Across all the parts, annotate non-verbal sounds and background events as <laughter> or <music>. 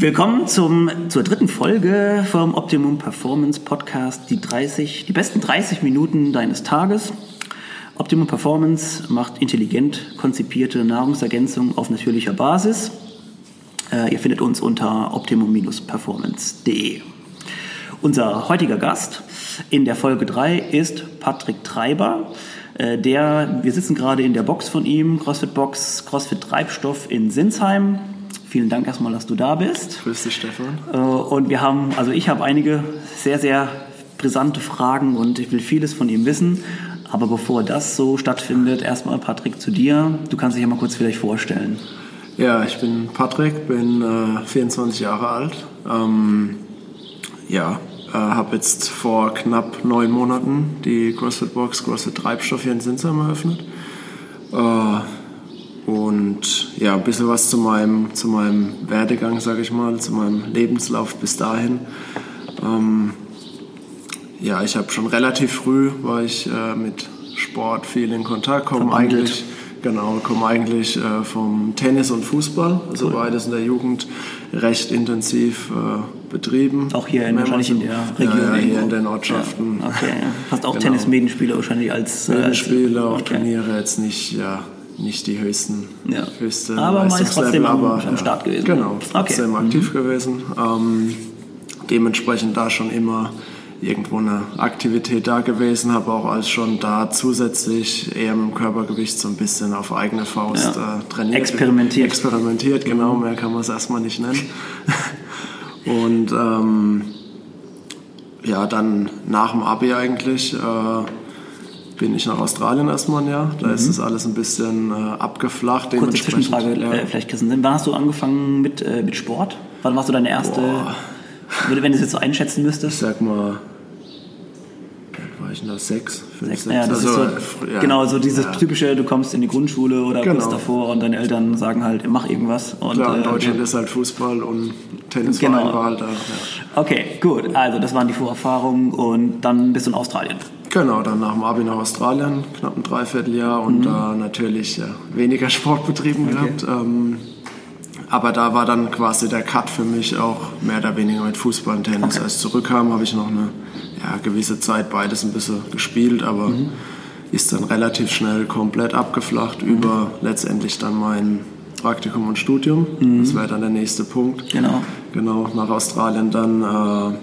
Willkommen zum, zur dritten Folge vom Optimum Performance Podcast, die 30, die besten 30 Minuten deines Tages. Optimum Performance macht intelligent konzipierte Nahrungsergänzung auf natürlicher Basis. Äh, ihr findet uns unter optimum-performance.de. Unser heutiger Gast in der Folge 3 ist Patrick Treiber. Äh, der, wir sitzen gerade in der Box von ihm, CrossFit Box, CrossFit Treibstoff in Sinsheim. Vielen Dank erstmal, dass du da bist. Grüß dich, Stefan. Äh, und wir haben, also ich habe einige sehr, sehr brisante Fragen und ich will vieles von ihm wissen. Aber bevor das so stattfindet, erstmal Patrick zu dir. Du kannst dich ja mal kurz vielleicht vorstellen. Ja, ich bin Patrick, bin äh, 24 Jahre alt. Ähm, ja, äh, habe jetzt vor knapp neun Monaten die CrossFit Box CrossFit Treibstoff hier in Sinsheim eröffnet. Äh, und ja, ein bisschen was zu meinem, zu meinem Werdegang, sage ich mal, zu meinem Lebenslauf bis dahin. Ähm, ja, ich habe schon relativ früh war ich äh, mit Sport viel in Kontakt, komme eigentlich genau, komme eigentlich äh, vom Tennis und Fußball, also cool. beides in der Jugend recht intensiv äh, betrieben. Auch hier in, wahrscheinlich in der Region. Ja, ja hier in den Ortschaften. Ja, okay, ja. Hast auch genau. Tennis-Medenspieler wahrscheinlich als äh, Medenspieler, auch okay. Turniere jetzt nicht, ja, nicht die höchsten, ja. höchste aber meist trotzdem aber, am, am Start gewesen. Genau, trotzdem okay. aktiv mhm. gewesen. Ähm, dementsprechend da schon immer irgendwo eine Aktivität da gewesen, habe auch als schon da zusätzlich eher mit dem Körpergewicht so ein bisschen auf eigene Faust ja. äh, trainiert. Experimentiert. Experimentiert, genau, mehr kann man es erstmal nicht nennen. <laughs> Und ähm, ja, dann nach dem Abi eigentlich äh, bin ich nach Australien erstmal ein Jahr. Da mhm. ist das alles ein bisschen äh, abgeflacht. Kurze Zwischenfrage, ja. äh, vielleicht Christian. Wann hast du angefangen mit, äh, mit Sport? Wann warst du deine erste... Boah wenn du es jetzt so einschätzen müsstest? Ich sag mal, war ich da? Sechs? Fünf, sechs. sechs. Ja, das also, ist so, ja, genau, so dieses ja. typische, du kommst in die Grundschule oder genau. kurz davor und deine Eltern sagen halt, mach irgendwas. Und, Klar, in äh, Deutschland äh, ist halt Fußball und Tennisverein genau. war halt da. Ja. Okay, gut. Also das waren die Vorerfahrungen und dann bist du in Australien. Genau, dann nach dem Abi nach Australien, knapp ein Dreivierteljahr und mhm. da natürlich ja, weniger <laughs> Sport betrieben okay. gehabt. Ähm, aber da war dann quasi der Cut für mich auch mehr oder weniger mit Fußball und Tennis. Okay. Als ich zurückkam, habe ich noch eine ja, gewisse Zeit beides ein bisschen gespielt, aber mhm. ist dann relativ schnell komplett abgeflacht mhm. über letztendlich dann mein Praktikum und Studium. Mhm. Das wäre dann der nächste Punkt. Genau. Genau, nach Australien dann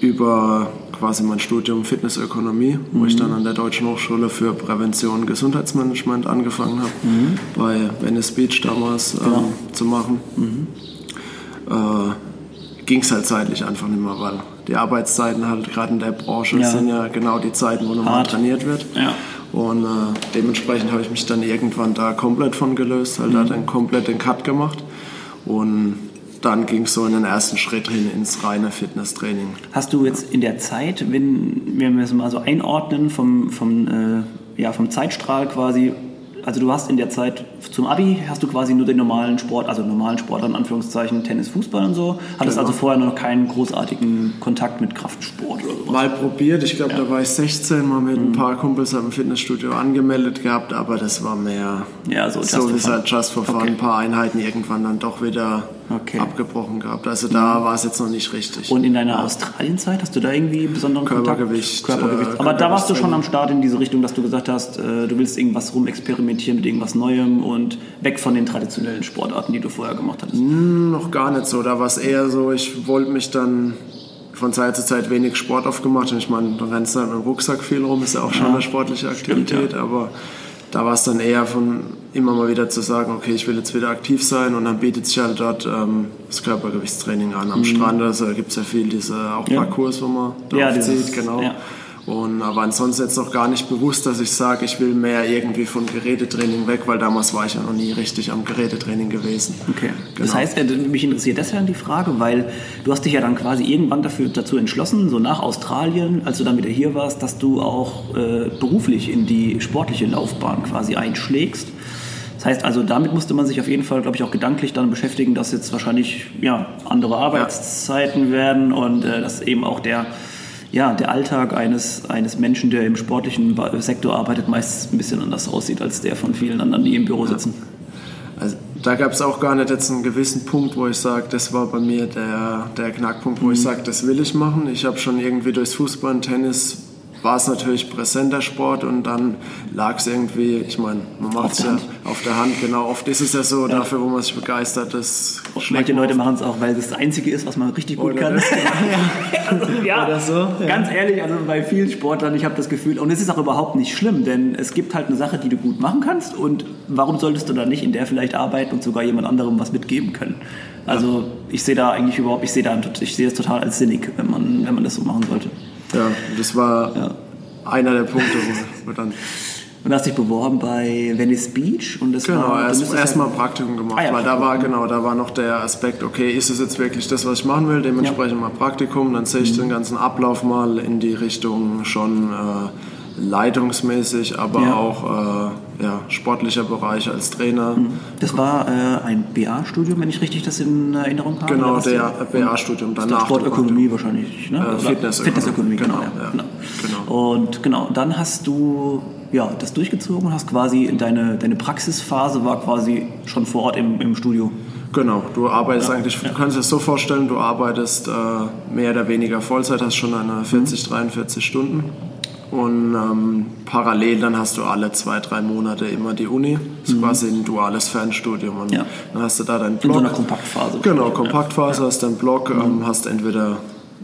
äh, über quasi mein Studium Fitnessökonomie, mhm. wo ich mhm. dann an der Deutschen Hochschule für Prävention und Gesundheitsmanagement angefangen habe, mhm. bei Venice Beach damals ähm, genau. zu machen. Mhm. Äh, Ging es halt zeitlich einfach nicht mehr, weil die Arbeitszeiten halt gerade in der Branche ja. sind ja genau die Zeiten, wo normal trainiert wird. Ja. Und äh, dementsprechend habe ich mich dann irgendwann da komplett von gelöst, halt mhm. da dann komplett den Cut gemacht. Und dann ging es so in den ersten Schritt hin ins reine Fitnesstraining. Hast du jetzt in der Zeit, wenn, wenn wir es mal so einordnen, vom, vom, äh, ja, vom Zeitstrahl quasi, also du hast in der Zeit zum Abi, hast du quasi nur den normalen Sport, also normalen Sport in Anführungszeichen, Tennis, Fußball und so, hattest genau. also vorher noch keinen großartigen Kontakt mit Kraftsport oder sowas? Mal probiert, ich glaube, ja. da war ich 16, mal mit mhm. ein paar Kumpels im Fitnessstudio angemeldet gehabt, aber das war mehr ja, so, so wie halt just for fun, okay. ein paar Einheiten irgendwann dann doch wieder okay. abgebrochen gehabt. Also da mhm. war es jetzt noch nicht richtig. Und in deiner ja. Australienzeit hast du da irgendwie besonderen Körpergewicht, Kontakt? Körpergewicht. Äh, Aber da warst du schon am Start in diese Richtung, dass du gesagt hast, äh, du willst irgendwas rumexperimentieren mit irgendwas Neuem und weg von den traditionellen Sportarten, die du vorher gemacht hattest. Hm, noch gar nicht so. Da war es eher so, ich wollte mich dann von Zeit zu Zeit wenig Sport aufgemacht. Und ich meine, du rennst dann mit dem Rucksack viel rum, ist ja auch schon ja. eine sportliche Aktivität, Stimmt, ja. aber da war es dann eher von immer mal wieder zu sagen, okay, ich will jetzt wieder aktiv sein und dann bietet sich halt dort ähm, das Körpergewichtstraining an. Am mhm. Strand also, gibt es ja viel diese auch ja. Parcours, wo man drauf ja, zieht, genau. Ja. Und, aber ansonsten jetzt noch gar nicht bewusst, dass ich sage, ich will mehr irgendwie von Gerätetraining weg, weil damals war ich ja noch nie richtig am Gerätetraining gewesen. Okay. Genau. Das heißt, mich interessiert deshalb die Frage, weil du hast dich ja dann quasi irgendwann dafür, dazu entschlossen, so nach Australien, als du dann wieder hier warst, dass du auch äh, beruflich in die sportliche Laufbahn quasi einschlägst. Das heißt also, damit musste man sich auf jeden Fall, glaube ich, auch gedanklich dann beschäftigen, dass jetzt wahrscheinlich ja, andere Arbeitszeiten ja. werden und äh, dass eben auch der ja, der Alltag eines, eines Menschen, der im sportlichen Sektor arbeitet, meist ein bisschen anders aussieht als der von vielen anderen, die im Büro sitzen. Also da gab es auch gar nicht jetzt einen gewissen Punkt, wo ich sage, das war bei mir der, der Knackpunkt, wo mhm. ich sage, das will ich machen. Ich habe schon irgendwie durchs Fußball und Tennis war es natürlich präsenter Sport und dann lag es irgendwie, ich meine, man macht es ja auf der Hand, genau. Oft ist es ja so, ja. dafür, wo man sich begeistert, das Manche Leute machen es auch, weil das das Einzige ist, was man richtig gut Oder kann. Das, genau. <laughs> ja, Oder so. Ja. Ganz ehrlich, also bei vielen Sportlern, ich habe das Gefühl, und es ist auch überhaupt nicht schlimm, denn es gibt halt eine Sache, die du gut machen kannst und warum solltest du dann nicht in der vielleicht arbeiten und sogar jemand anderem was mitgeben können? Also ich sehe da eigentlich überhaupt, ich sehe da, ich sehe das total als sinnig, wenn man, wenn man das so machen sollte. Ja, das war ja. einer der Punkte, wo dann. Und hast dich beworben bei Venice Beach und das genau, war erst, erst mal Praktikum gemacht, ah, ja, weil da war genau, da war noch der Aspekt, okay, ist es jetzt wirklich das, was ich machen will, dementsprechend ja. mal Praktikum, dann sehe ich mhm. den ganzen Ablauf mal in die Richtung schon äh, leitungsmäßig, aber ja. auch äh, ja, sportlicher Bereich als Trainer. Mhm. Das war äh, ein BA-Studium, wenn ich richtig das in Erinnerung habe? Genau, der BA-Studium danach. Sportökonomie wahrscheinlich, ne? Äh, Fitnessökonomie. genau. genau, ja. genau. genau. Und genau, dann hast du ja, das durchgezogen hast quasi deine, deine Praxisphase war quasi schon vor Ort im, im Studio. Genau, du arbeitest ja, eigentlich, ja. du kannst dir das so vorstellen, du arbeitest äh, mehr oder weniger Vollzeit, hast schon eine 40, mhm. 43 Stunden und ähm, parallel dann hast du alle zwei, drei Monate immer die Uni. Das ist mhm. quasi ein duales Fernstudium. Und ja. dann hast du da deinen Blog. In so einer Kompaktphase. Genau, Kompaktphase, ja. hast deinen Blog, mhm. ähm, hast entweder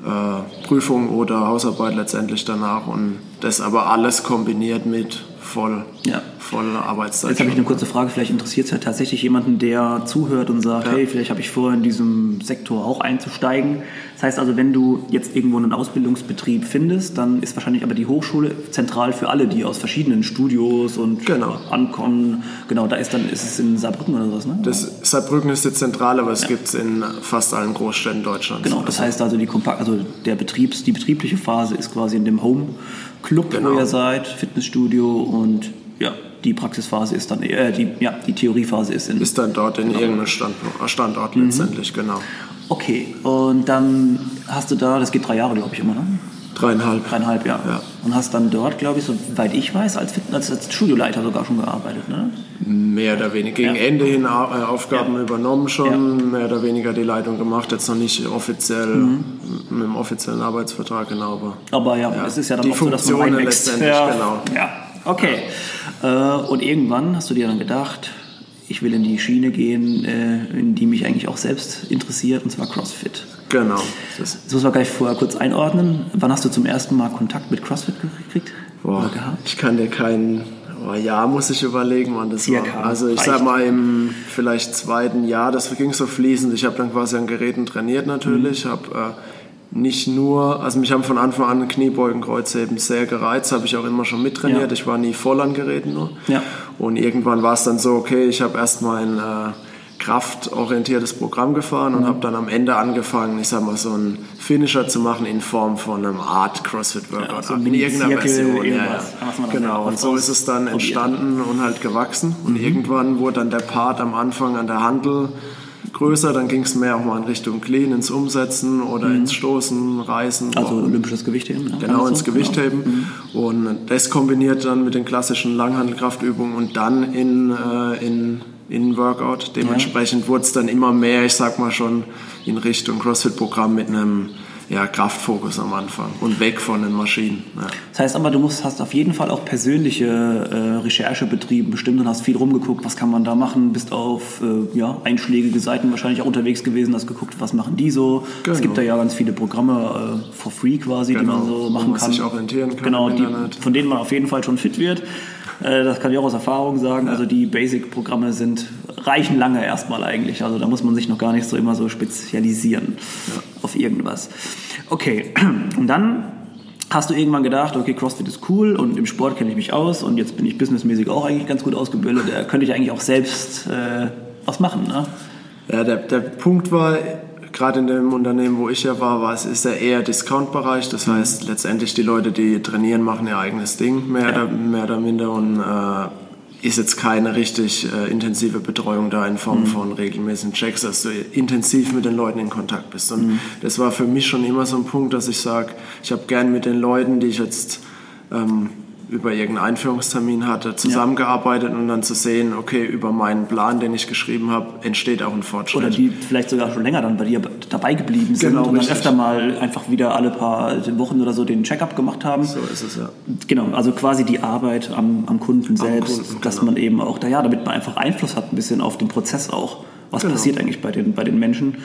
äh, Prüfung oder Hausarbeit letztendlich danach und das aber alles kombiniert mit voll, ja. voll Arbeitszeit. Jetzt habe ich eine kurze Frage, vielleicht interessiert es ja tatsächlich jemanden, der zuhört und sagt, ja. hey, vielleicht habe ich vor, in diesem Sektor auch einzusteigen. Das heißt also, wenn du jetzt irgendwo einen Ausbildungsbetrieb findest, dann ist wahrscheinlich aber die Hochschule zentral für alle, die aus verschiedenen Studios und genau. ankommen. Genau, da ist dann ist es in Saarbrücken oder sowas, ne? Das, Saarbrücken ist die Zentrale, aber es ja. gibt es in fast allen Großstädten Deutschlands. Genau, das heißt also, die, Kompakt also der Betriebs, die betriebliche Phase ist quasi in dem Home Club, genau. wo ihr seid, Fitnessstudio und ja, die Praxisphase ist dann, äh, die, ja, die Theoriephase ist in. Ist dann dort in genau. irgendeinem Stand, Standort mhm. letztendlich, genau. Okay, und dann hast du da, das geht drei Jahre, glaube ich, immer, ne? Dreieinhalb. Dreieinhalb, ja. ja. Und hast dann dort, glaube ich, soweit ich weiß, als, als, als Studioleiter sogar schon gearbeitet, ne? Mehr oder weniger. Gegen ja. Ende hin äh, Aufgaben ja. übernommen schon, mehr oder weniger die Leitung gemacht, jetzt noch nicht offiziell mhm. mit dem offiziellen Arbeitsvertrag, genau. Aber, aber ja, es ist ja dann die auch so, dass man letztendlich, genau. Ja, okay. Äh, und irgendwann hast du dir dann gedacht, ich will in die Schiene gehen, äh, in die mich eigentlich auch selbst interessiert, und zwar CrossFit. Genau. Das, muss man gleich vorher kurz einordnen. Wann hast du zum ersten Mal Kontakt mit CrossFit gekriegt? Boah, ich kann dir keinen oh, Jahr muss ich überlegen, wann das Circa. war. Also ich Reicht. sag mal im vielleicht zweiten Jahr, das ging so fließend. Ich habe dann quasi an Geräten trainiert natürlich, mhm. habe äh, nicht nur, also mich haben von Anfang an Kniebeugen, Kreuzheben sehr gereizt, habe ich auch immer schon mittrainiert. Ja. Ich war nie voll an Geräten nur. Ja. Und irgendwann war es dann so, okay, ich habe erst mein äh, kraftorientiertes Programm gefahren und mhm. habe dann am Ende angefangen, ich sag mal, so einen Finisher zu machen in Form von einem Art CrossFit Workout. Ja, so in irgendeiner Version. Ja, ja. Genau, und so ist es dann entstanden und halt gewachsen. Und mhm. irgendwann wurde dann der Part am Anfang an der Handel größer, dann ging es mehr auch mal in Richtung Clean, ins Umsetzen oder mhm. ins Stoßen, Reißen. Also olympisches Gewichtheben. Ja, genau, ins so? Gewichtheben. Genau. Mhm. Und das kombiniert dann mit den klassischen Langhandelkraftübungen und dann in, äh, in, in Workout. Dementsprechend ja. wurde es dann immer mehr, ich sag mal schon, in Richtung CrossFit-Programm mit einem ja, Kraftfokus am Anfang und weg von den Maschinen. Ja. Das heißt aber, du musst, hast auf jeden Fall auch persönliche äh, Recherche betrieben, bestimmt und hast viel rumgeguckt, was kann man da machen, bist auf äh, ja, einschlägige Seiten wahrscheinlich auch unterwegs gewesen, hast geguckt, was machen die so. Genau. Es gibt da ja ganz viele Programme äh, for free quasi, genau. die man genau. so machen kann. Sich orientieren kann. Genau, die, von denen man auf jeden Fall schon fit wird. Äh, das kann ich auch aus Erfahrung sagen. Ja. Also die Basic-Programme sind reichen lange erstmal eigentlich. Also da muss man sich noch gar nicht so immer so spezialisieren ja. Auf irgendwas. Okay, <clears throat> und dann hast du irgendwann gedacht, okay, CrossFit ist cool und im Sport kenne ich mich aus und jetzt bin ich businessmäßig auch eigentlich ganz gut ausgebildet. Da könnte ich eigentlich auch selbst äh, was machen. Ne? Ja, der, der Punkt war, gerade in dem Unternehmen, wo ich ja war, war es ist ja eher Discount-Bereich. Das heißt, letztendlich die Leute, die trainieren, machen ihr eigenes Ding, mehr, ja. oder, mehr oder minder. Und äh, ist jetzt keine richtig äh, intensive Betreuung da in Form mhm. von regelmäßigen Checks, dass du intensiv mit den Leuten in Kontakt bist. Und mhm. das war für mich schon immer so ein Punkt, dass ich sage, ich habe gern mit den Leuten, die ich jetzt ähm, über irgendeinen Einführungstermin hatte, zusammengearbeitet und dann zu sehen, okay, über meinen Plan, den ich geschrieben habe, entsteht auch ein Fortschritt. Oder die vielleicht sogar schon länger dann bei dir dabei geblieben sind Genau, und dann richtig. öfter mal einfach wieder alle paar Wochen oder so den Check-up gemacht haben. so ist es ja. Genau, also quasi die Arbeit am, am Kunden selbst, Kunden, dass genau. man eben auch, da ja, damit man einfach Einfluss hat ein bisschen auf den Prozess auch. Was Genau. passiert eigentlich bei den, bei den Menschen?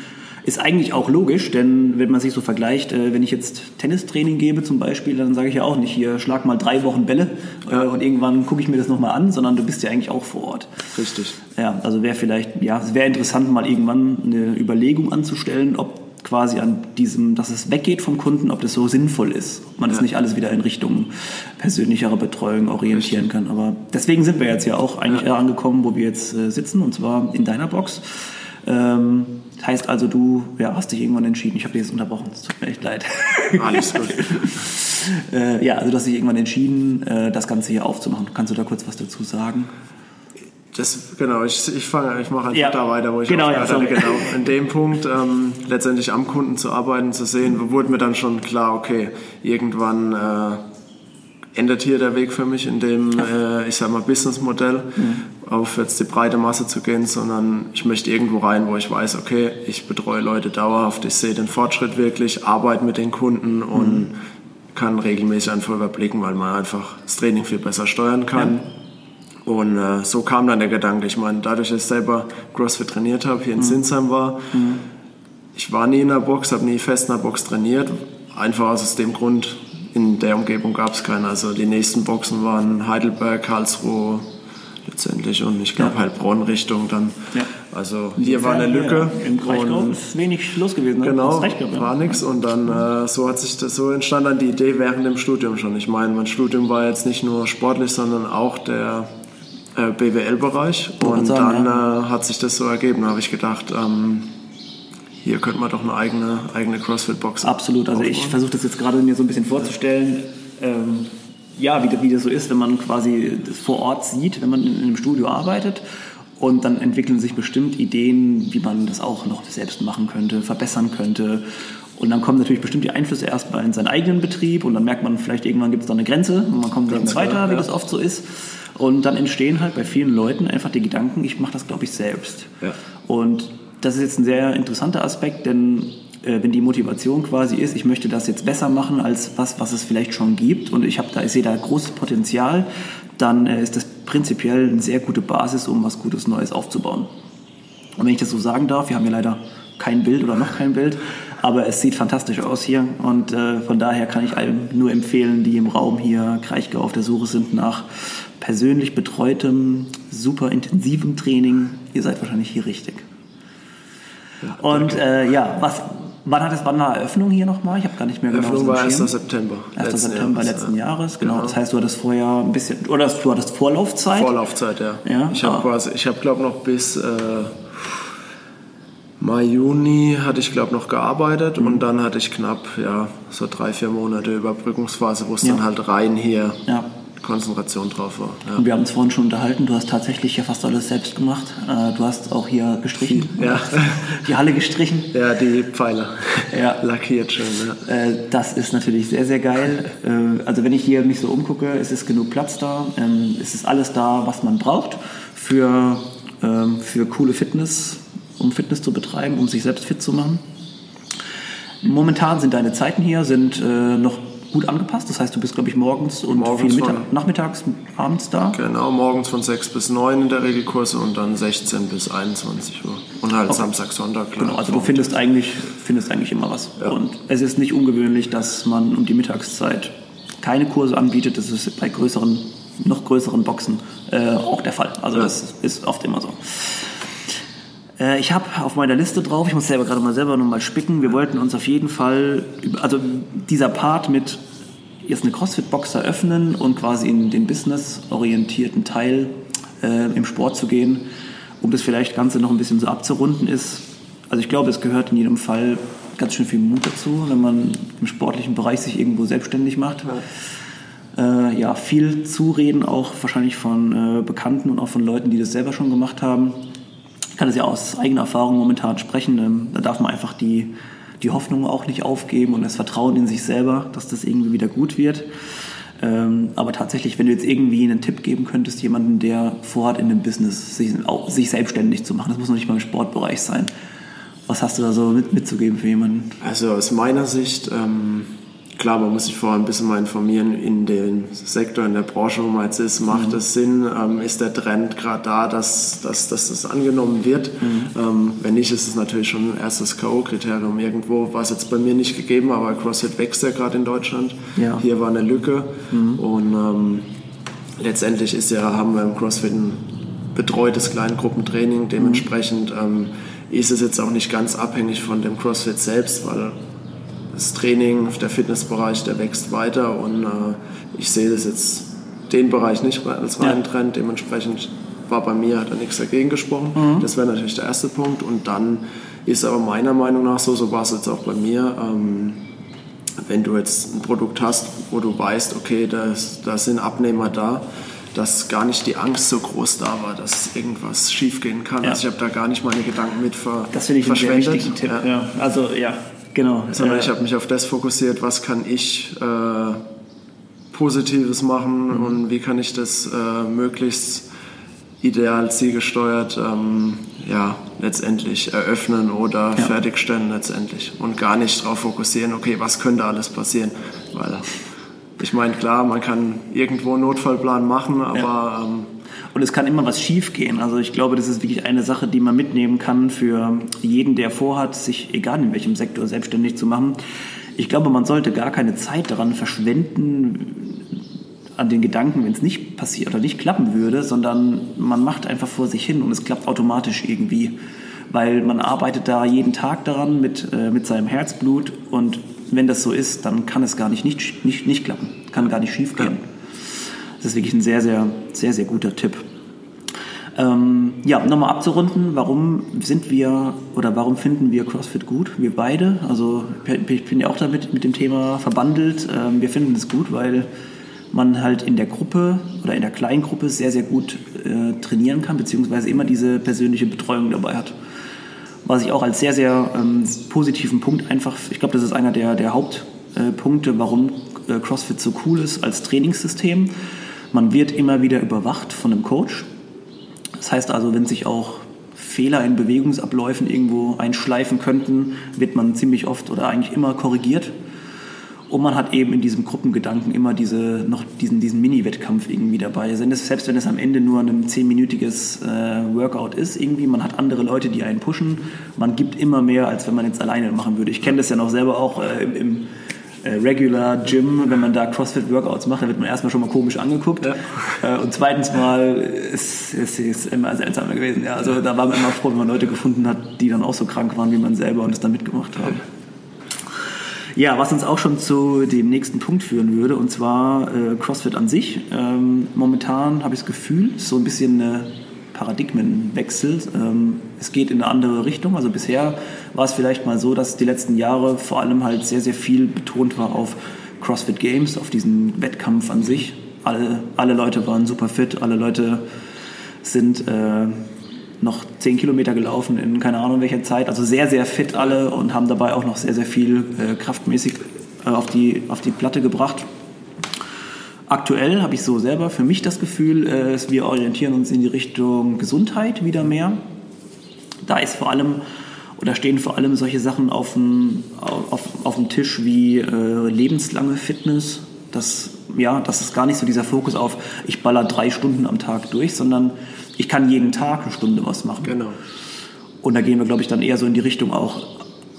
Ist eigentlich auch logisch, denn wenn man sich so vergleicht, äh, wenn ich jetzt Tennistraining gebe zum Beispiel, dann sage ich ja auch nicht hier, schlag mal drei Wochen Bälle äh, und irgendwann gucke ich mir das nochmal an, sondern du bist ja eigentlich auch vor Ort. Richtig. Ja, also wäre vielleicht, ja, es wäre interessant, mal irgendwann eine Überlegung anzustellen, ob quasi an diesem, dass es weggeht vom Kunden, ob das so sinnvoll ist, ob man das Ja. nicht alles wieder in Richtung persönlichere Betreuung orientieren kann. Aber deswegen sind wir jetzt ja auch eigentlich eher angekommen, wo wir jetzt äh, sitzen, und zwar in deiner Box. Ähm, heißt also, du ja, hast dich irgendwann entschieden, ich habe dich jetzt unterbrochen, es tut mir echt leid. Alles gut. <laughs> äh, ja, also du hast dich irgendwann entschieden, äh, das Ganze hier aufzumachen. Kannst du da kurz was dazu sagen? Das, genau, ich, ich fange, ich mache einfach Ja. da weiter, wo ich Genau, ja, hatte. Genau. In dem Punkt ähm, letztendlich am Kunden zu arbeiten, zu sehen, wurde mir dann schon klar, okay, irgendwann äh, endet hier der Weg für mich in dem, äh, ich sag mal, Businessmodell, Mhm. auf jetzt die breite Masse zu gehen, sondern ich möchte irgendwo rein, wo ich weiß, okay, ich betreue Leute dauerhaft, ich sehe den Fortschritt wirklich, arbeite mit den Kunden und Mhm. kann regelmäßig einfach überblicken, weil man einfach das Training viel besser steuern kann. Und äh, so kam dann der Gedanke. Ich meine, dadurch, dass ich selber CrossFit trainiert habe, hier in Sinsheim war, ich war nie in der Box, habe nie fest in der Box trainiert. Einfach aus dem Grund, in der Umgebung gab es keine. Also die nächsten Boxen waren Heidelberg, Karlsruhe letztendlich und ich glaube Ja. Heilbronn Richtung dann. Ja. Also hier war eine Lücke. Ja, Im und ist wenig los gewesen. Ne? Genau, gehabt, war nix und dann äh, so hat sich das, so entstand dann die Idee während dem Studium schon. Ich meine, mein Studium war jetzt nicht nur sportlich, sondern auch der äh, BWL-Bereich und sagen, dann äh, hat sich das so ergeben. Da habe ich gedacht, ähm, hier könnte man doch eine eigene, eigene CrossFit-Box Absolut. Also ich aufbauen. versuche das jetzt gerade mir so ein bisschen vorzustellen. Ähm, ja, wie, das- wie das so ist, wenn man quasi das vor Ort sieht, wenn man in einem Studio arbeitet. Und dann entwickeln sich bestimmt Ideen, wie man das auch noch selbst machen könnte, verbessern könnte. Und dann kommen natürlich bestimmt die Einflüsse erstmal in seinen eigenen Betrieb und dann merkt man vielleicht irgendwann gibt es da eine Grenze und man kommt mehr weiter, klar, wie ja. das oft so ist. Und dann entstehen halt bei vielen Leuten einfach die Gedanken, ich mache das, glaube ich, selbst. Ja. Und das ist jetzt ein sehr interessanter Aspekt, denn äh, wenn die Motivation quasi ist, ich möchte das jetzt besser machen als was, was es vielleicht schon gibt und ich da, ich sehe da großes Potenzial, dann äh, ist das prinzipiell eine sehr gute Basis, um was Gutes Neues aufzubauen. Und wenn ich das so sagen darf, wir haben ja leider kein Bild oder noch kein Bild, aber es sieht fantastisch aus hier und äh, von daher kann ich allen nur empfehlen, die im Raum hier Kraichgau auf der Suche sind nach persönlich betreutem, super intensivem Training. Ihr seid wahrscheinlich hier richtig. Und äh, ja, was, wann hat es, wann war Eröffnung hier nochmal? Ich habe gar nicht mehr genau Eröffnung war einen 1. Schirm. September. 1. letzten September Jahres, letzten ja. Jahres, genau. Das heißt, du hattest vorher ein bisschen, oder du hattest Vorlaufzeit. Vorlaufzeit, ja. Ja, ich habe ah. quasi, ich habe glaube noch bis äh, Mai, Juni hatte ich glaube noch gearbeitet Mhm. und dann hatte ich knapp ja so drei, vier Monate Überbrückungsphase, wo es Ja. dann halt rein hier Ja. Konzentration drauf war. Ja. Und wir haben uns vorhin schon unterhalten, du hast tatsächlich ja fast alles selbst gemacht. Äh, Du hast auch hier gestrichen. Ja. <laughs> Die Halle gestrichen. ja, die Pfeiler. Ja. <laughs> Lackiert schön, ja. Äh, Das ist natürlich sehr, sehr geil. Äh, Also wenn ich hier mich so umgucke, es ist genug Platz da. ähm, Es ist alles da, was man braucht für, ähm, für coole Fitness, um Fitness zu betreiben, um sich selbst fit zu machen. Momentan sind deine Zeiten hier sind noch gut angepasst. Das heißt, du bist, glaube ich, morgens und Morgens viel Mittag, von- nachmittags, abends da. Genau, morgens von 6 bis 9 in der Regelkurse und dann 16 bis 21 Uhr. Und halt Samstag, Sonntag, klar. Genau, also du findest eigentlich, findest eigentlich immer was. Und es ist nicht ungewöhnlich, dass man um die Mittagszeit keine Kurse anbietet. Das ist bei größeren, noch größeren Boxen äh, auch der Fall. Also Ja. das ist oft immer so. Äh, Ich habe auf meiner Liste drauf, ich muss selber gerade mal selber nochmal spicken, wir wollten uns auf jeden Fall, also dieser Part mit jetzt eine CrossFit-Box eröffnen und quasi in den business-orientierten Teil äh, im Sport zu gehen, um das vielleicht Ganze noch ein bisschen so abzurunden ist. Also ich glaube, es gehört in jedem Fall ganz schön viel Mut dazu, wenn man im sportlichen Bereich sich irgendwo selbstständig macht. Äh, ja, viel Zureden auch wahrscheinlich von äh, Bekannten und auch von Leuten, die das selber schon gemacht haben. Kann das ja aus eigener Erfahrung momentan sprechen. Ähm, da darf man einfach die, die Hoffnung auch nicht aufgeben und das Vertrauen in sich selber, dass das irgendwie wieder gut wird. Ähm, aber tatsächlich, wenn du jetzt irgendwie einen Tipp geben könntest, jemanden, der vorhat, in dem Business sich, sich selbstständig zu machen, das muss noch nicht mal im Sportbereich sein. Was hast du da so mit, mitzugeben für jemanden? Also aus meiner Sicht, ähm, klar, man muss sich vorher ein bisschen mal informieren in dem Sektor, in der Branche, wo man jetzt ist. Macht mhm. es Sinn? Ähm, ist der Trend gerade da, dass, dass, dass das angenommen wird? Mhm. Ähm, wenn nicht, ist es natürlich schon ein erstes K.O.-Kriterium irgendwo. War es jetzt bei mir nicht gegeben, aber CrossFit wächst ja gerade in Deutschland. Ja. Hier war eine Lücke. Mhm. Und ähm, letztendlich ist ja, haben wir im CrossFit ein betreutes Kleingruppentraining. Dementsprechend ähm, ist es jetzt auch nicht ganz abhängig von dem CrossFit selbst, weil das Training, der Fitnessbereich, der wächst weiter und äh, ich sehe das jetzt den Bereich nicht als reinen ja. Trend. Dementsprechend war bei mir, hat er nichts dagegen gesprochen. Mhm. Das wäre natürlich der erste Punkt. Und dann ist aber meiner Meinung nach so, so war es jetzt auch bei mir, ähm, wenn du jetzt ein Produkt hast, wo du weißt, okay, da sind Abnehmer da, dass gar nicht die Angst so groß da war, dass irgendwas schiefgehen kann. Ja. Also ich habe da gar nicht meine Gedanken mit ver das ich verschwendet. Tipp. Ja. Ja. Also ja, Genau. Sondern ich habe mich auf das fokussiert, was kann ich äh, Positives machen mhm. und wie kann ich das äh, möglichst ideal zielgesteuert ähm, ja, letztendlich eröffnen oder ja. fertigstellen letztendlich und gar nicht darauf fokussieren, okay, was könnte alles passieren, weil ich meine, klar, man kann irgendwo einen Notfallplan machen, aber ja. ähm, und es kann immer was schiefgehen. Also ich glaube, das ist wirklich eine Sache, die man mitnehmen kann für jeden, der vorhat, sich egal in welchem Sektor selbstständig zu machen. Ich glaube, man sollte gar keine Zeit daran verschwenden, an den Gedanken, wenn es nicht passiert oder nicht klappen würde, sondern man macht einfach vor sich hin und es klappt automatisch irgendwie. Weil man arbeitet da jeden Tag daran mit, äh, mit seinem Herzblut und wenn das so ist, dann kann es gar nicht, nicht, nicht, nicht klappen, kann gar nicht schief gehen. Ja. Das ist wirklich ein sehr, sehr, sehr, sehr guter Tipp. Ähm, ja, nochmal abzurunden, warum sind wir oder warum finden wir CrossFit gut? Wir beide, also ich bin ja auch damit mit dem Thema verbandelt. Ähm, wir finden es gut, weil man halt in der Gruppe oder in der Kleingruppe sehr, sehr gut äh, trainieren kann, beziehungsweise immer diese persönliche Betreuung dabei hat. Was ich auch als sehr, sehr ähm, positiven Punkt einfach, ich glaube, das ist einer der, der Hauptpunkte, äh, warum äh, CrossFit so cool ist als Trainingssystem man wird immer wieder überwacht von einem Coach. Das heißt also, wenn sich auch Fehler in Bewegungsabläufen irgendwo einschleifen könnten, wird man ziemlich oft oder eigentlich immer korrigiert. Und man hat eben in diesem Gruppengedanken immer diese, noch diesen, diesen Mini-Wettkampf irgendwie dabei. Selbst wenn es am Ende nur ein zehnminütiges äh, Workout ist, irgendwie, man hat andere Leute, die einen pushen. Man gibt immer mehr, als wenn man jetzt alleine machen würde. Ich kenne das ja noch selber auch äh, im, im äh, Regular Gym, wenn man da CrossFit-Workouts macht, dann wird man erstmal schon mal komisch angeguckt. Ja. Äh, und zweitens mal ist es immer seltsamer gewesen. Ja, also da war man immer froh, wenn man Leute gefunden hat, die dann auch so krank waren wie man selber und es dann mitgemacht haben. Ja, was uns auch schon zu dem nächsten Punkt führen würde, und zwar äh, CrossFit an sich. Ähm, momentan habe ich das Gefühl, so ein bisschen eine Paradigmenwechsel. Ähm, es geht in eine andere Richtung. Also bisher war es vielleicht mal so, dass die letzten Jahre vor allem halt sehr, sehr viel betont war auf CrossFit Games, auf diesen Wettkampf an sich. Alle, alle Leute waren super fit, alle Leute sind äh, noch 10 Kilometer gelaufen in keine Ahnung welcher Zeit. Also sehr, sehr fit alle und haben dabei auch noch sehr, sehr viel äh, kraftmäßig äh, auf, die, auf die Platte gebracht. Aktuell habe ich so selber für mich das Gefühl, äh, wir orientieren uns in die Richtung Gesundheit wieder mehr. Da ist vor allem oder stehen vor allem solche Sachen auf dem, auf, auf dem Tisch wie äh, lebenslange Fitness. Das, ja, das ist gar nicht so dieser Fokus auf, ich baller drei Stunden am Tag durch, sondern ich kann jeden Tag eine Stunde was machen. Genau. Und da gehen wir, glaube ich, dann eher so in die Richtung auch,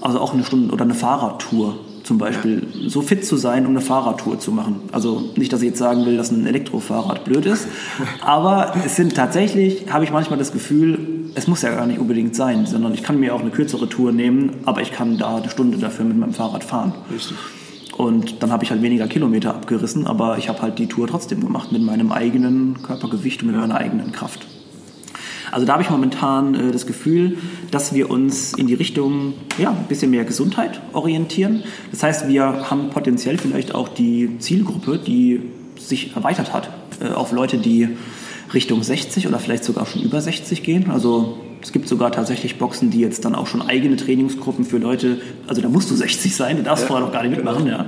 also auch eine Stunde oder eine Fahrradtour zum Beispiel so fit zu sein, um eine Fahrradtour zu machen. Also nicht, dass ich jetzt sagen will, dass ein Elektrofahrrad blöd ist, <laughs> aber es sind tatsächlich, habe ich manchmal das Gefühl, es muss ja gar nicht unbedingt sein, sondern ich kann mir auch eine kürzere Tour nehmen, aber ich kann da eine Stunde dafür mit meinem Fahrrad fahren. Richtig. Und dann habe ich halt weniger Kilometer abgerissen, aber ich habe halt die Tour trotzdem gemacht mit meinem eigenen Körpergewicht und mit ja. meiner eigenen Kraft. Also da habe ich momentan äh, das Gefühl, dass wir uns in die Richtung ja, ein bisschen mehr Gesundheit orientieren. Das heißt, wir haben potenziell vielleicht auch die Zielgruppe, die sich erweitert hat äh, auf Leute, die Richtung 60 oder vielleicht sogar schon über 60 gehen. Also Es gibt sogar tatsächlich Boxen, die jetzt dann auch schon eigene Trainingsgruppen für Leute, also da musst du <laughs> 60 sein, du darfst ja, vorher noch gar nicht mitmachen, genau. ja.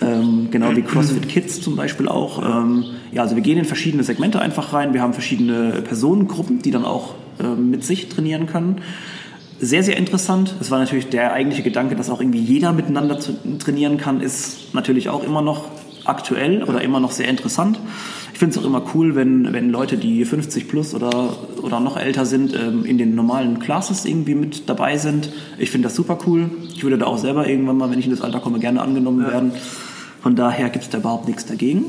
Ähm, genau wie CrossFit Kids zum Beispiel auch. Ähm, ja, also wir gehen in verschiedene Segmente einfach rein. Wir haben verschiedene Personengruppen, die dann auch äh, mit sich trainieren können. Sehr, sehr interessant. Es war natürlich der eigentliche Gedanke, dass auch irgendwie jeder miteinander trainieren kann, ist natürlich auch immer noch aktuell oder immer noch sehr interessant. Ich finde es auch immer cool, wenn, wenn Leute, die 50 plus oder, oder noch älter sind, ähm, in den normalen Classes irgendwie mit dabei sind. Ich finde das super cool. Ich würde da auch selber irgendwann mal, wenn ich in das Alter komme, gerne angenommen ja. werden. Von daher gibt es da überhaupt nichts dagegen.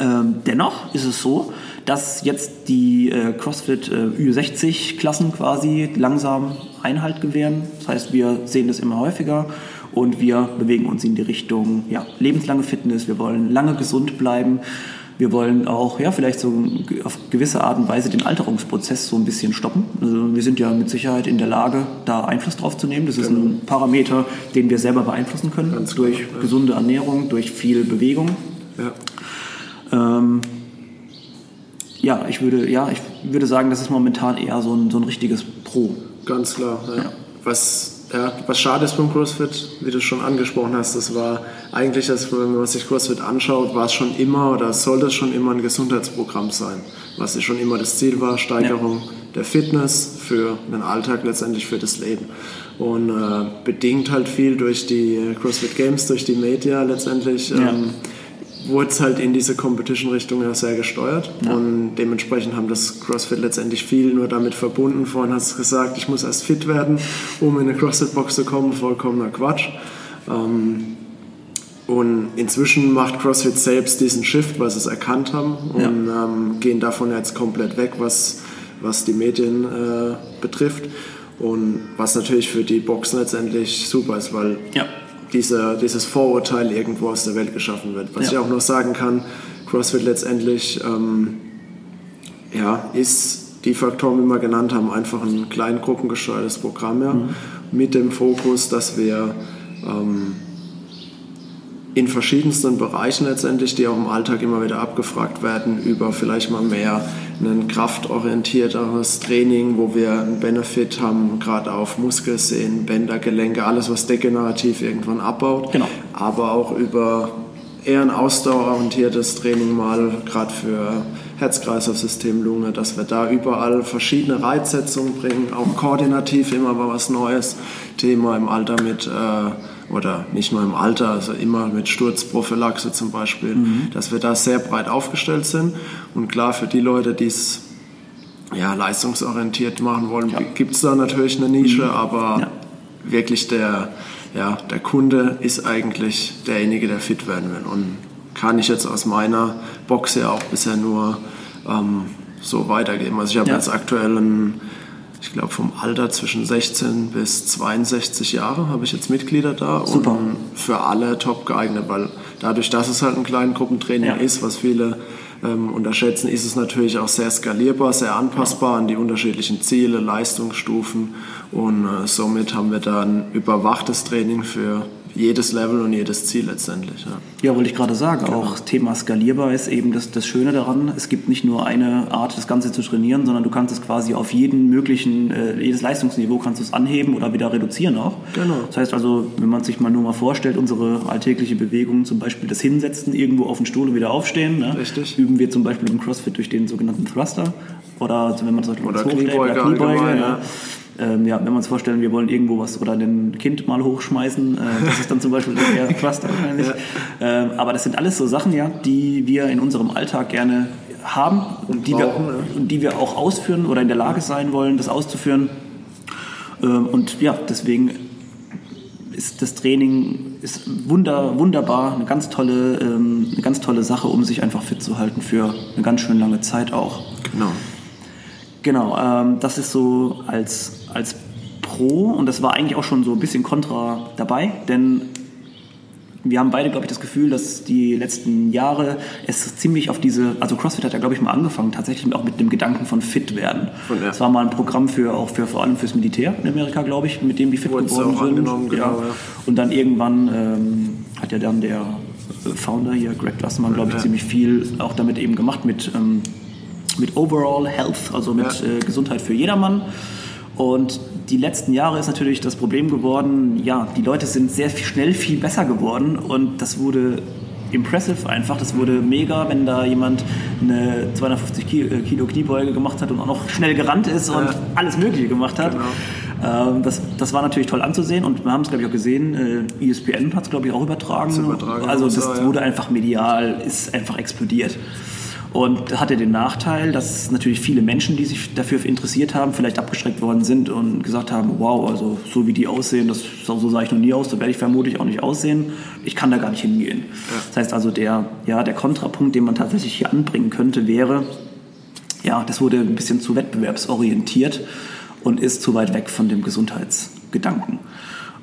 Ähm, dennoch ist es so, dass jetzt die äh, CrossFit äh, Ü60-Klassen quasi langsam Einhalt gewähren. Das heißt, wir sehen das immer häufiger und wir bewegen uns in die Richtung ja, lebenslange Fitness. Wir wollen lange gesund bleiben. Wir wollen auch, ja, vielleicht so auf gewisse Art und Weise den Alterungsprozess so ein bisschen stoppen. Also wir sind ja mit Sicherheit in der Lage, da Einfluss drauf zu nehmen. Das ist genau. ein Parameter, den wir selber beeinflussen können. Ganz durch genau, ja. gesunde Ernährung, durch viel Bewegung. Ja. Ähm, ja, ich würde, ja, ich würde sagen, das ist momentan eher so ein, so ein richtiges Pro. Ganz klar. Ja. Was ja, was schade ist beim CrossFit, wie du schon angesprochen hast, das war eigentlich, dass, wenn man sich CrossFit anschaut, war es schon immer oder sollte es schon immer ein Gesundheitsprogramm sein, was schon immer das Ziel war, Steigerung ja. der Fitness für den Alltag, letztendlich für das Leben. Und äh, bedingt halt viel durch die CrossFit Games, durch die Media letztendlich. Ja. Wurde es halt in diese Competition-Richtung ja sehr gesteuert. Ja. Und dementsprechend haben das CrossFit letztendlich viel nur damit verbunden. Vorhin hast du gesagt, ich muss erst fit werden, um in eine CrossFit-Box zu kommen. Vollkommener Quatsch. Ähm, und inzwischen macht CrossFit selbst diesen Shift, weil sie es erkannt haben und ja. ähm, gehen davon jetzt komplett weg, was, was die Medien äh, betrifft. Und was natürlich für die Boxen letztendlich super ist, weil ja diese, dieses Vorurteil irgendwo aus der Welt geschaffen wird. Was ja. ich auch noch sagen kann, CrossFit letztendlich ähm, ja, ist die Faktoren, wie wir genannt haben, einfach ein kleingruppengesteuertes Programm ja, mhm. mit dem Fokus, dass wir ähm, in verschiedensten Bereichen letztendlich, die auch im Alltag immer wieder abgefragt werden, über vielleicht mal mehr ein kraftorientierteres Training, wo wir einen Benefit haben, gerade auf Muskelsehnen, Bänder, Gelenke, alles, was degenerativ irgendwann abbaut. Genau. Aber auch über eher ein ausdauerorientiertes Training mal, gerade für Herz-Kreislauf-System, Lunge, dass wir da überall verschiedene Reizsetzungen bringen, auch koordinativ immer mal was Neues. Thema im Alter mit... Äh, oder nicht nur im Alter, also immer mit Sturzprophylaxe zum Beispiel, mhm. dass wir da sehr breit aufgestellt sind. Und klar, für die Leute, die es ja, leistungsorientiert machen wollen, ja. gibt es da natürlich eine Nische, mhm. aber ja. wirklich der, ja, der Kunde ist eigentlich derjenige, der fit werden will. Und kann ich jetzt aus meiner Box ja auch bisher nur ähm, so weitergeben. Also ich habe ja. jetzt aktuell einen ich glaube, vom Alter zwischen 16 bis 62 Jahre habe ich jetzt Mitglieder da Super. und für alle top geeignet, weil dadurch, dass es halt ein Kleingruppentraining ja. ist, was viele ähm, unterschätzen, ist es natürlich auch sehr skalierbar, sehr anpassbar an die unterschiedlichen Ziele, Leistungsstufen und äh, somit haben wir da ein überwachtes Training für jedes Level und jedes Ziel letztendlich. Ja, ja wollte ich gerade sagen. Genau. Auch Thema skalierbar ist eben das, das Schöne daran. Es gibt nicht nur eine Art, das Ganze zu trainieren, sondern du kannst es quasi auf jeden möglichen, äh, jedes Leistungsniveau kannst du es anheben oder wieder reduzieren auch. Genau. Das heißt also, wenn man sich mal nur mal vorstellt, unsere alltägliche Bewegung, zum Beispiel das Hinsetzen irgendwo auf den Stuhl und wieder aufstehen, ne? Richtig. üben wir zum Beispiel im CrossFit durch den sogenannten Thruster oder wenn man zum Beispiel oder Kniebeuge, Kniebeuge ja. Ne? Ähm, ja, wenn wir uns vorstellen, wir wollen irgendwo was oder ein Kind mal hochschmeißen, äh, das ist dann zum Beispiel eher <laughs> Cluster wahrscheinlich. Ja. Ähm, aber das sind alles so Sachen, ja, die wir in unserem Alltag gerne haben und die, brauchen, wir, ja. die wir auch ausführen oder in der Lage sein wollen, das auszuführen. Ähm, und ja, deswegen ist das Training ist wunder, wunderbar, eine ganz tolle, ähm, eine ganz tolle Sache, um sich einfach fit zu halten für eine ganz schön lange Zeit auch. Genau. Genau, ähm, das ist so als als Pro und das war eigentlich auch schon so ein bisschen Contra dabei, denn wir haben beide, glaube ich, das Gefühl, dass die letzten Jahre es ziemlich auf diese, also CrossFit hat ja, glaube ich, mal angefangen, tatsächlich auch mit dem Gedanken von fit werden. Von, ja. Das war mal ein Programm für auch für vor allem fürs Militär in Amerika, glaube ich, mit dem die fit Wurde geworden sind. Genau, ja. ja. Und dann irgendwann ähm, hat ja dann der Founder hier, Greg Glassman, glaube ich, ziemlich viel auch damit eben gemacht mit, ähm, mit Overall Health, also mit äh, Gesundheit für jedermann. Und die letzten Jahre ist natürlich das Problem geworden, ja, die Leute sind sehr viel, schnell viel besser geworden und das wurde impressive einfach. Das wurde mega, wenn da jemand eine 250 Kilo Kniebeuge gemacht hat und auch noch schnell gerannt ist und ja. alles Mögliche gemacht hat. Genau. Ähm, das, das war natürlich toll anzusehen und wir haben es, glaube ich, auch gesehen. Äh, ESPN hat es, glaube ich, auch übertragen. übertragen also das ja. wurde einfach medial, ist einfach explodiert. Und hatte den Nachteil, dass natürlich viele Menschen, die sich dafür interessiert haben, vielleicht abgeschreckt worden sind und gesagt haben, wow, also so wie die aussehen, das, so sah ich noch nie aus, so werde ich vermutlich auch nicht aussehen. Ich kann da gar nicht hingehen. Ja. Das heißt also, der, ja, der Kontrapunkt, den man tatsächlich hier anbringen könnte, wäre, ja, das wurde ein bisschen zu wettbewerbsorientiert und ist zu weit weg von dem Gesundheitsgedanken.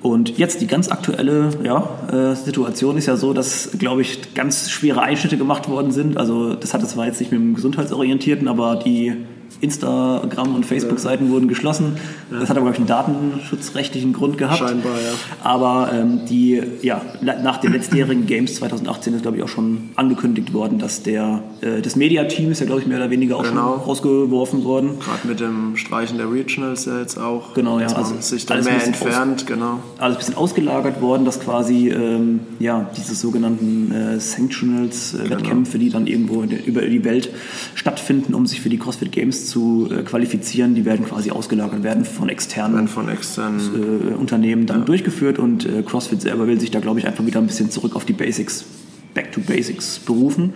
Und jetzt die ganz aktuelle ja, äh, Situation ist ja so, dass, glaube ich, ganz schwere Einschnitte gemacht worden sind. Also das hat es zwar jetzt nicht mit dem Gesundheitsorientierten, aber die Instagram- und Facebook-Seiten wurden geschlossen. Das hat aber, glaube ich, einen datenschutzrechtlichen Grund gehabt. Scheinbar, ja. Aber ähm, die, ja, nach den letztjährigen Games 2018 ist, glaube ich, auch schon angekündigt worden, dass der, äh, das Media-Team ist ja, glaube ich, mehr oder weniger auch genau. schon rausgeworfen worden. Gerade mit dem Streichen der Regionals ja jetzt auch. Genau, ja. Also sich dann mehr entfernt, genau. Alles ein bisschen ausgelagert worden, dass quasi, ähm, ja, diese sogenannten äh, Sanctionals, äh, genau. Wettkämpfe, die dann irgendwo über die Welt stattfinden, um sich für die CrossFit Games zu äh, qualifizieren, die werden quasi ausgelagert werden von externen, werden von externen äh, Unternehmen dann ja. durchgeführt und äh, CrossFit selber will sich da, glaube ich, einfach wieder ein bisschen zurück auf die Basics, Back to Basics berufen.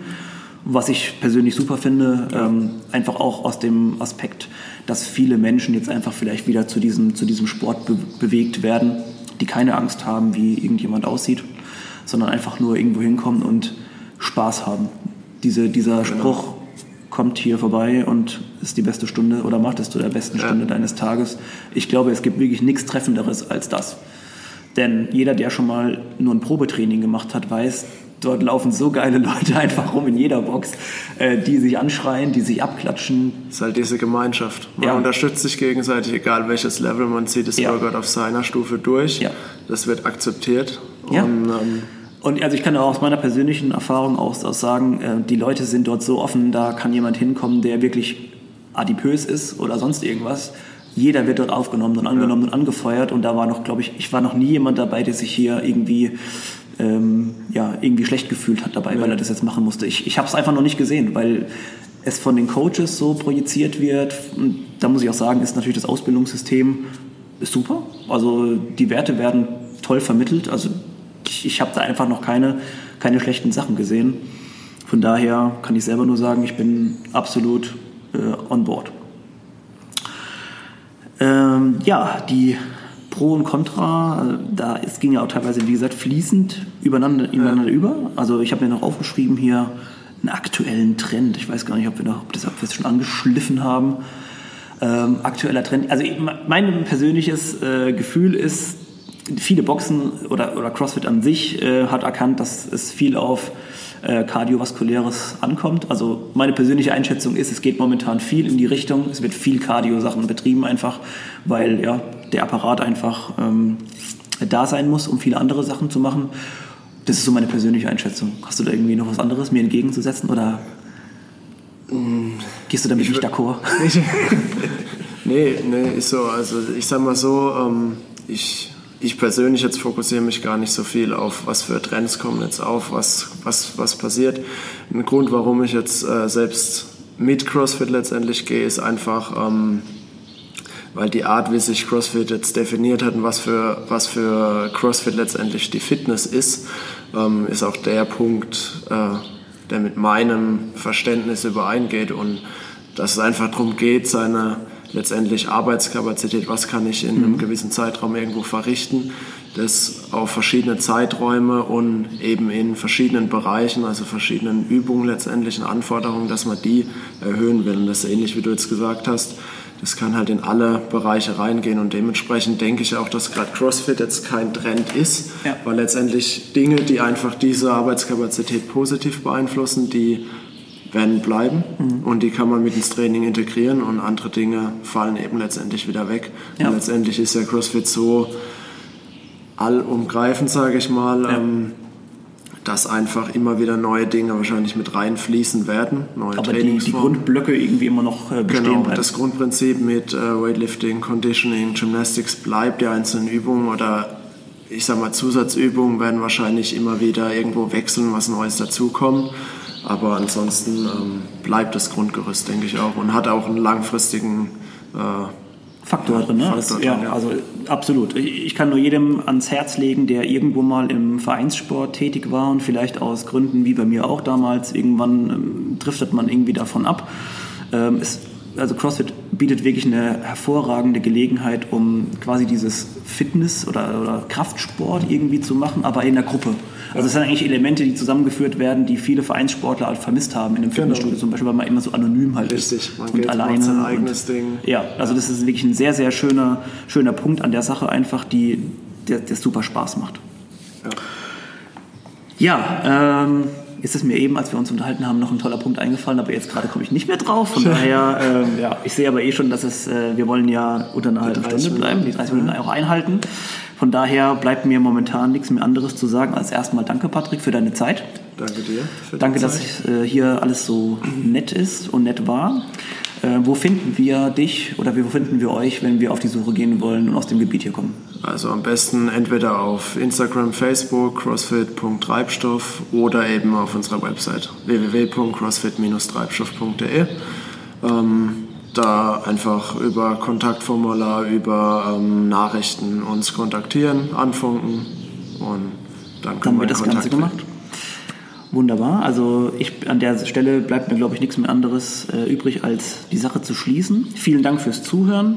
Was ich persönlich super finde, ja. ähm, einfach auch aus dem Aspekt, dass viele Menschen jetzt einfach vielleicht wieder zu diesem, zu diesem Sport be bewegt werden, die keine Angst haben, wie irgendjemand aussieht, sondern einfach nur irgendwo hinkommen und Spaß haben. Diese, dieser genau. Spruch, kommt hier vorbei und ist die beste Stunde oder macht es zu der besten ja. Stunde deines Tages. Ich glaube, es gibt wirklich nichts Treffenderes als das. Denn jeder, der schon mal nur ein Probetraining gemacht hat, weiß, dort laufen so geile Leute <laughs> einfach rum in jeder Box, äh, die sich anschreien, die sich abklatschen. Es ist halt diese Gemeinschaft. Man ja. unterstützt sich gegenseitig, egal welches Level, man zieht das ja. Workout auf seiner Stufe durch. Ja. Das wird akzeptiert. Und, ähm, und also ich kann auch aus meiner persönlichen Erfahrung auch, sagen, äh, die Leute sind dort so offen, da kann jemand hinkommen, der wirklich adipös ist oder sonst irgendwas. Jeder wird dort aufgenommen und angenommen ja. und angefeuert und da war noch, glaube ich, ich war noch nie jemand dabei, der sich hier irgendwie ähm, ja, irgendwie schlecht gefühlt hat dabei, ja. weil er das jetzt machen musste. Ich, ich habe es einfach noch nicht gesehen, weil es von den Coaches so projiziert wird. Und da muss ich auch sagen, ist natürlich das Ausbildungssystem super. Also die Werte werden toll vermittelt. Also ich, ich habe da einfach noch keine, keine schlechten Sachen gesehen. Von daher kann ich selber nur sagen, ich bin absolut äh, on board. Ähm, ja, die Pro und Contra, da es ging ja auch teilweise, wie gesagt, fließend übereinander, übereinander ja. über. Also ich habe mir noch aufgeschrieben hier einen aktuellen Trend. Ich weiß gar nicht, ob wir, noch, ob das, ob wir das schon angeschliffen haben. Ähm, aktueller Trend. Also mein persönliches äh, Gefühl ist, viele Boxen oder, oder CrossFit an sich äh, hat erkannt, dass es viel auf äh, kardiovaskuläres ankommt. Also meine persönliche Einschätzung ist, es geht momentan viel in die Richtung. Es wird viel Cardio-Sachen betrieben einfach, weil ja, der Apparat einfach ähm, da sein muss, um viele andere Sachen zu machen. Das ist so meine persönliche Einschätzung. Hast du da irgendwie noch was anderes mir entgegenzusetzen oder gehst du damit ich nicht d'accord? <laughs> nee, nee, ist so. Also ich sag mal so, ähm, ich ich persönlich jetzt fokussiere mich gar nicht so viel auf, was für Trends kommen jetzt auf, was, was, was passiert. Ein Grund, warum ich jetzt äh, selbst mit CrossFit letztendlich gehe, ist einfach, ähm, weil die Art, wie sich CrossFit jetzt definiert hat und was für, was für CrossFit letztendlich die Fitness ist, ähm, ist auch der Punkt, äh, der mit meinem Verständnis übereingeht und dass es einfach darum geht, seine letztendlich Arbeitskapazität, was kann ich in einem mhm. gewissen Zeitraum irgendwo verrichten, das auf verschiedene Zeiträume und eben in verschiedenen Bereichen, also verschiedenen Übungen letztendlich und Anforderungen, dass man die erhöhen will. Und das ist ähnlich wie du jetzt gesagt hast, das kann halt in alle Bereiche reingehen und dementsprechend denke ich auch, dass gerade CrossFit jetzt kein Trend ist, ja. weil letztendlich Dinge, die einfach diese Arbeitskapazität positiv beeinflussen, die werden bleiben mhm. und die kann man mit ins Training integrieren und andere Dinge fallen eben letztendlich wieder weg. Ja. Und letztendlich ist ja CrossFit so allumgreifend, sage ich mal. Ja. Ähm, dass einfach immer wieder neue Dinge wahrscheinlich mit reinfließen werden, neue Aber die, die Grundblöcke irgendwie immer noch äh, bestehen Genau, bleiben. das Grundprinzip mit äh, Weightlifting, Conditioning, Gymnastics bleibt, die einzelnen Übungen oder ich sag mal Zusatzübungen werden wahrscheinlich immer wieder irgendwo wechseln, was Neues dazukommt. Aber ansonsten ähm, bleibt das Grundgerüst, denke ich auch, und hat auch einen langfristigen äh, Faktor drin, ne? Faktor ja, drin, ja. also absolut. Ich ich kann nur jedem ans Herz legen, der irgendwo mal im Vereinssport tätig war und vielleicht aus Gründen wie bei mir auch damals, irgendwann ähm, driftet man irgendwie davon ab. Ähm, es, also CrossFit bietet wirklich eine hervorragende Gelegenheit, um quasi dieses Fitness oder, oder Kraftsport irgendwie zu machen, aber in der Gruppe. Also es sind eigentlich Elemente, die zusammengeführt werden, die viele Vereinssportler halt vermisst haben in einem Fitnessstudio, zum Beispiel, weil man immer so anonym halt ist. Genau. Richtig, man und geht, alleine. macht sein und- eigenes Ding. ja, also das ist wirklich ein sehr, sehr schöner, schöner Punkt an der Sache einfach, die, der, der super Spaß macht. Ja, ähm, ist es mir eben, als wir uns unterhalten haben, noch ein toller Punkt eingefallen, aber jetzt gerade komme ich nicht mehr drauf. Von daher, ähm, ja, ich sehe aber eh schon, dass es, äh, wir wollen ja unter einer halben 30 Stunde bleiben, die 30 Minuten auch einhalten. Von daher bleibt mir momentan nichts mehr anderes zu sagen als erstmal danke, Patrick, für deine Zeit. Danke dir. Danke, dass äh, hier alles so nett ist und nett war. Äh, wo finden wir dich oder wo finden wir euch, wenn wir auf die Suche gehen wollen und aus dem Gebiet hier kommen? Also am besten entweder auf Instagram, Facebook, crossfit.treibstoff oder eben auf unserer Website www.crossfit-treibstoff.de. Ähm, da einfach über Kontaktformular, über ähm, Nachrichten uns kontaktieren, anfunken und dann Dann können wir wird das Ganze Kontakt gemacht. Wunderbar. Also ich, an der Stelle bleibt mir, glaube ich, nichts mehr anderes äh, übrig, als die Sache zu schließen. Vielen Dank fürs Zuhören